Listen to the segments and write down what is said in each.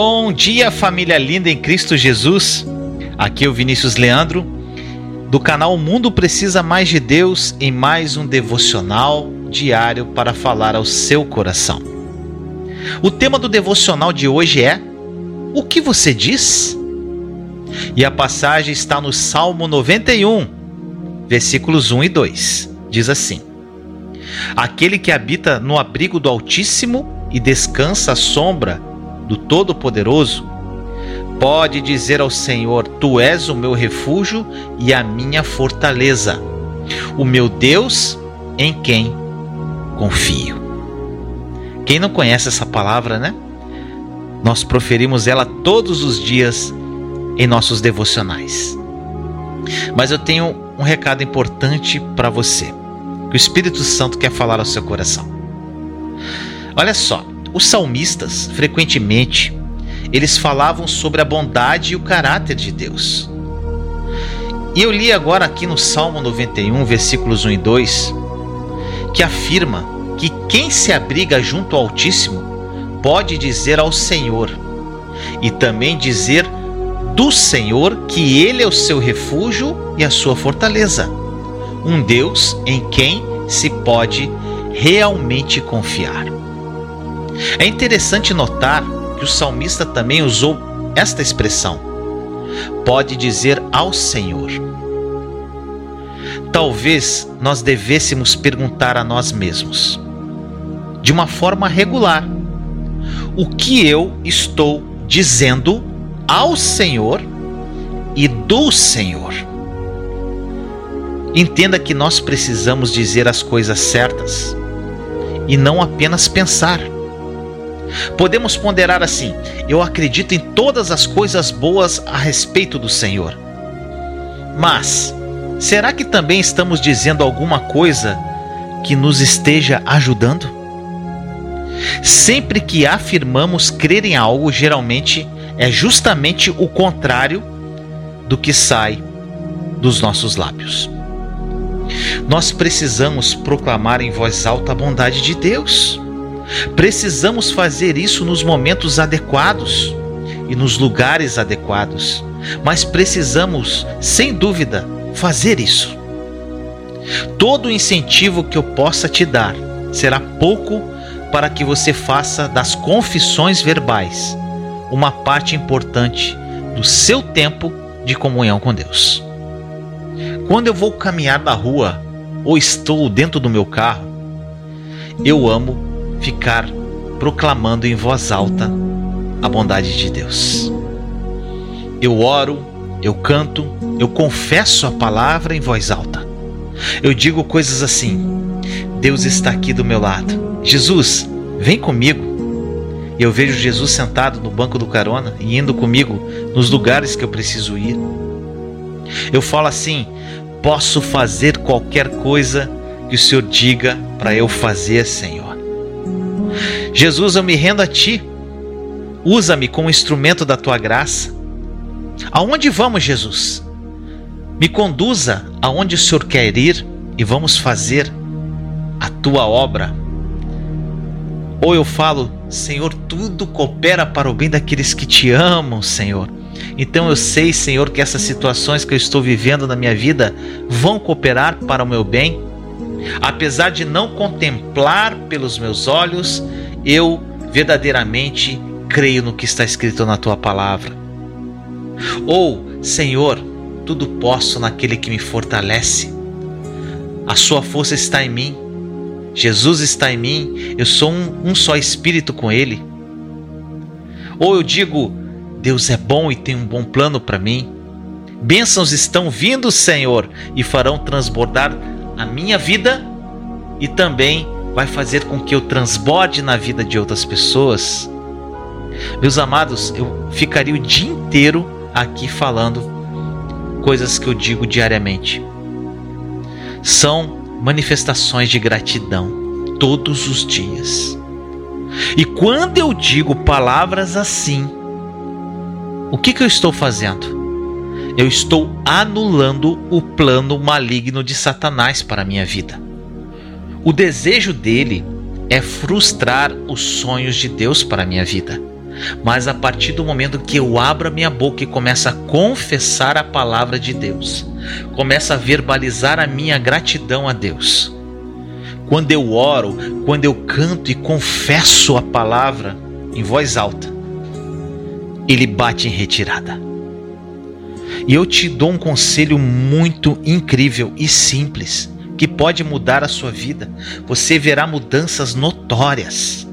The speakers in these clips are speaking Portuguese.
Bom dia, família linda em Cristo Jesus. Aqui é o Vinícius Leandro, do canal O Mundo Precisa Mais de Deus, em mais um devocional diário para falar ao seu coração. O tema do devocional de hoje é: O que você diz? E a passagem está no Salmo 91, versículos 1 e 2. Diz assim: Aquele que habita no abrigo do Altíssimo e descansa à sombra do Todo-Poderoso, pode dizer ao Senhor: Tu és o meu refúgio e a minha fortaleza, o meu Deus em quem confio. Quem não conhece essa palavra, né? Nós proferimos ela todos os dias em nossos devocionais. Mas eu tenho um recado importante para você, que o Espírito Santo quer falar ao seu coração. Olha só, os salmistas, frequentemente, eles falavam sobre a bondade e o caráter de Deus. E eu li agora aqui no Salmo 91, versículos 1 e 2, que afirma que quem se abriga junto ao Altíssimo pode dizer ao Senhor, e também dizer do Senhor que Ele é o seu refúgio e a sua fortaleza, um Deus em quem se pode realmente confiar. É interessante notar que o salmista também usou esta expressão: pode dizer ao Senhor. Talvez nós devêssemos perguntar a nós mesmos, de uma forma regular, o que eu estou dizendo ao Senhor e do Senhor. Entenda que nós precisamos dizer as coisas certas e não apenas pensar. Podemos ponderar assim: eu acredito em todas as coisas boas a respeito do Senhor. Mas, será que também estamos dizendo alguma coisa que nos esteja ajudando? Sempre que afirmamos crer em algo, geralmente é justamente o contrário do que sai dos nossos lábios. Nós precisamos proclamar em voz alta a bondade de Deus. Precisamos fazer isso nos momentos adequados e nos lugares adequados, mas precisamos, sem dúvida, fazer isso. Todo incentivo que eu possa te dar será pouco para que você faça das confissões verbais uma parte importante do seu tempo de comunhão com Deus. Quando eu vou caminhar na rua ou estou dentro do meu carro, eu amo ficar proclamando em voz alta a bondade de Deus. Eu oro, eu canto, eu confesso a palavra em voz alta. Eu digo coisas assim: Deus está aqui do meu lado. Jesus, vem comigo. E eu vejo Jesus sentado no banco do carona e indo comigo nos lugares que eu preciso ir. Eu falo assim: posso fazer qualquer coisa que o Senhor diga para eu fazer, Senhor. Jesus, eu me rendo a ti. Usa-me como instrumento da tua graça. Aonde vamos, Jesus? Me conduza aonde o Senhor quer ir e vamos fazer a tua obra. Ou eu falo, Senhor, tudo coopera para o bem daqueles que te amam, Senhor. Então eu sei, Senhor, que essas situações que eu estou vivendo na minha vida vão cooperar para o meu bem. Apesar de não contemplar pelos meus olhos, eu verdadeiramente creio no que está escrito na tua palavra. Ou, Senhor, tudo posso naquele que me fortalece. A sua força está em mim. Jesus está em mim. Eu sou um, um só espírito com Ele. Ou eu digo, Deus é bom e tem um bom plano para mim. Bênçãos estão vindo, Senhor, e farão transbordar a minha vida e também vai fazer com que eu transborde na vida de outras pessoas. Meus amados, eu ficaria o dia inteiro aqui falando coisas que eu digo diariamente. São manifestações de gratidão todos os dias. E quando eu digo palavras assim, o que, que eu estou fazendo? Eu estou anulando o plano maligno de Satanás para a minha vida. O desejo dele é frustrar os sonhos de Deus para a minha vida. Mas a partir do momento que eu abro a minha boca e começo a confessar a palavra de Deus, começo a verbalizar a minha gratidão a Deus. Quando eu oro, quando eu canto e confesso a palavra em voz alta, ele bate em retirada. E eu te dou um conselho muito incrível e simples que pode mudar a sua vida. Você verá mudanças notórias.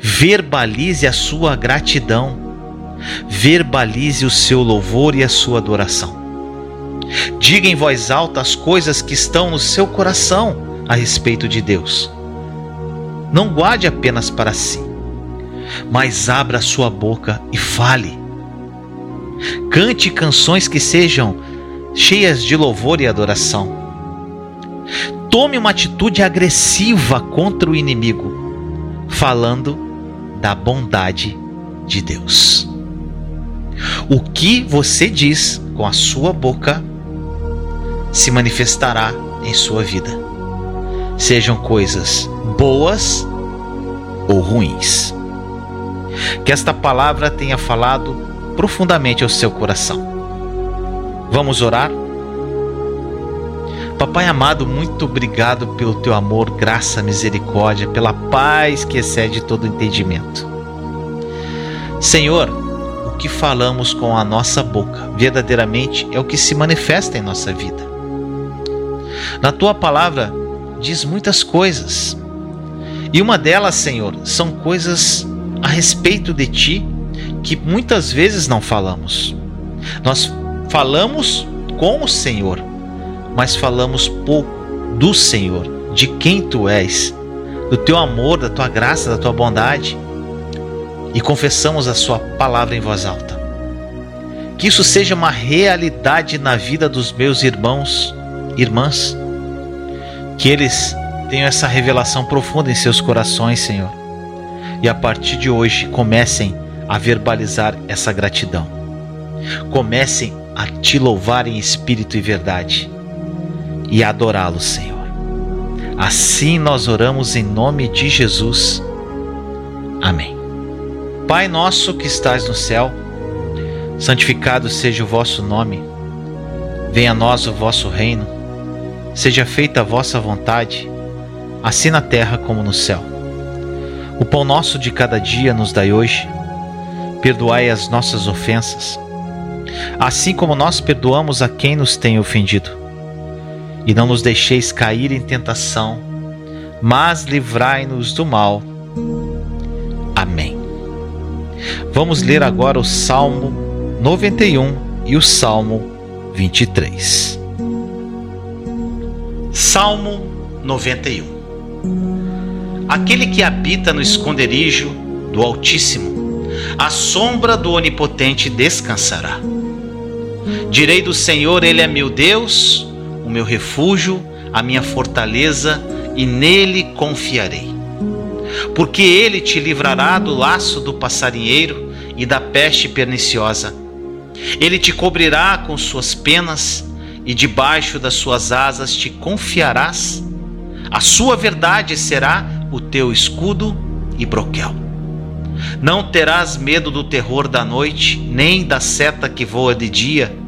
Verbalize a sua gratidão. Verbalize o seu louvor e a sua adoração. Diga em voz alta as coisas que estão no seu coração a respeito de Deus. Não guarde apenas para si, mas abra sua boca e fale. Cante canções que sejam cheias de louvor e adoração. Tome uma atitude agressiva contra o inimigo falando da bondade de Deus. O que você diz com a sua boca se manifestará em sua vida, sejam coisas boas ou ruins. Que esta palavra tenha falado profundamente ao seu coração. Vamos orar? Papai amado, muito obrigado pelo teu amor, graça, misericórdia, pela paz que excede todo entendimento. Senhor, o que falamos com a nossa boca verdadeiramente é o que se manifesta em nossa vida. Na tua palavra diz muitas coisas. E uma delas, Senhor, são coisas a respeito de ti que muitas vezes não falamos. Nós falamos com o Senhor, mas falamos pouco do Senhor, de quem tu és, do teu amor, da tua graça, da tua bondade, e confessamos a Sua palavra em voz alta. Que isso seja uma realidade na vida dos meus irmãos, irmãs, que eles tenham essa revelação profunda em seus corações, Senhor, e a partir de hoje comecem a verbalizar essa gratidão. Comecem a te louvar em espírito e verdade e adorá-lo, Senhor. Assim nós oramos em nome de Jesus. Amém. Pai nosso que estás no céu, santificado seja o vosso nome. Venha a nós o vosso reino. Seja feita a vossa vontade, assim na terra como no céu. O pão nosso de cada dia nos dai hoje. Perdoai as nossas ofensas, assim como nós perdoamos a quem nos tem ofendido e não nos deixeis cair em tentação, mas livrai-nos do mal. Amém. Vamos ler agora o Salmo 91 e o Salmo 23. Salmo 91 Aquele que habita no esconderijo do Altíssimo, a sombra do Onipotente descansará. Direi do Senhor, Ele é meu Deus o meu refúgio, a minha fortaleza, e nele confiarei. Porque ele te livrará do laço do passarinheiro e da peste perniciosa. Ele te cobrirá com suas penas e debaixo das suas asas te confiarás. A sua verdade será o teu escudo e broquel. Não terás medo do terror da noite, nem da seta que voa de dia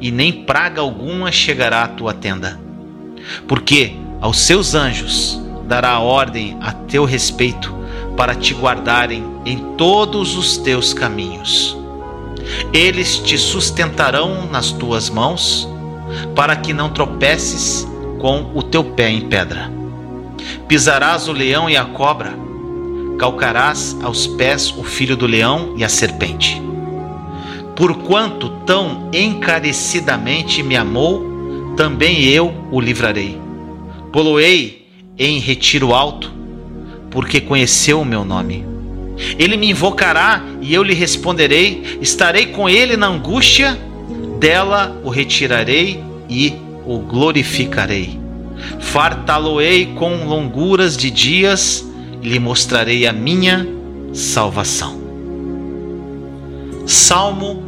e nem praga alguma chegará à tua tenda. Porque aos seus anjos dará ordem a teu respeito para te guardarem em todos os teus caminhos. Eles te sustentarão nas tuas mãos, para que não tropeces com o teu pé em pedra. Pisarás o leão e a cobra, calcarás aos pés o filho do leão e a serpente Porquanto tão encarecidamente me amou, também eu o livrarei. Poloei em retiro alto, porque conheceu o meu nome. Ele me invocará e eu lhe responderei. Estarei com ele na angústia, dela o retirarei e o glorificarei. Fartá-lo-ei com longuras de dias e lhe mostrarei a minha salvação. Salmo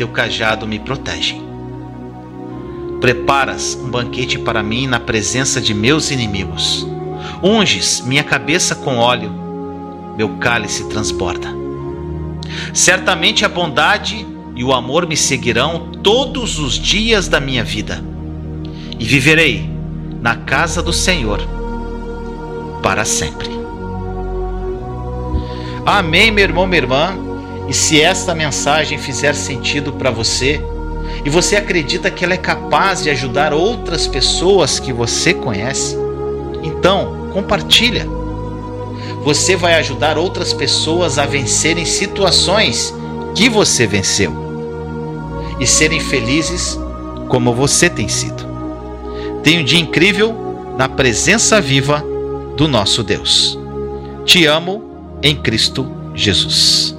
teu cajado me protegem. Preparas um banquete para mim na presença de meus inimigos. Unges minha cabeça com óleo, meu cálice transborda. Certamente a bondade e o amor me seguirão todos os dias da minha vida, e viverei na casa do Senhor para sempre. Amém, meu irmão, minha irmã. E se esta mensagem fizer sentido para você, e você acredita que ela é capaz de ajudar outras pessoas que você conhece, então compartilha. Você vai ajudar outras pessoas a vencerem situações que você venceu e serem felizes como você tem sido. Tenha um dia incrível na presença viva do nosso Deus. Te amo em Cristo Jesus.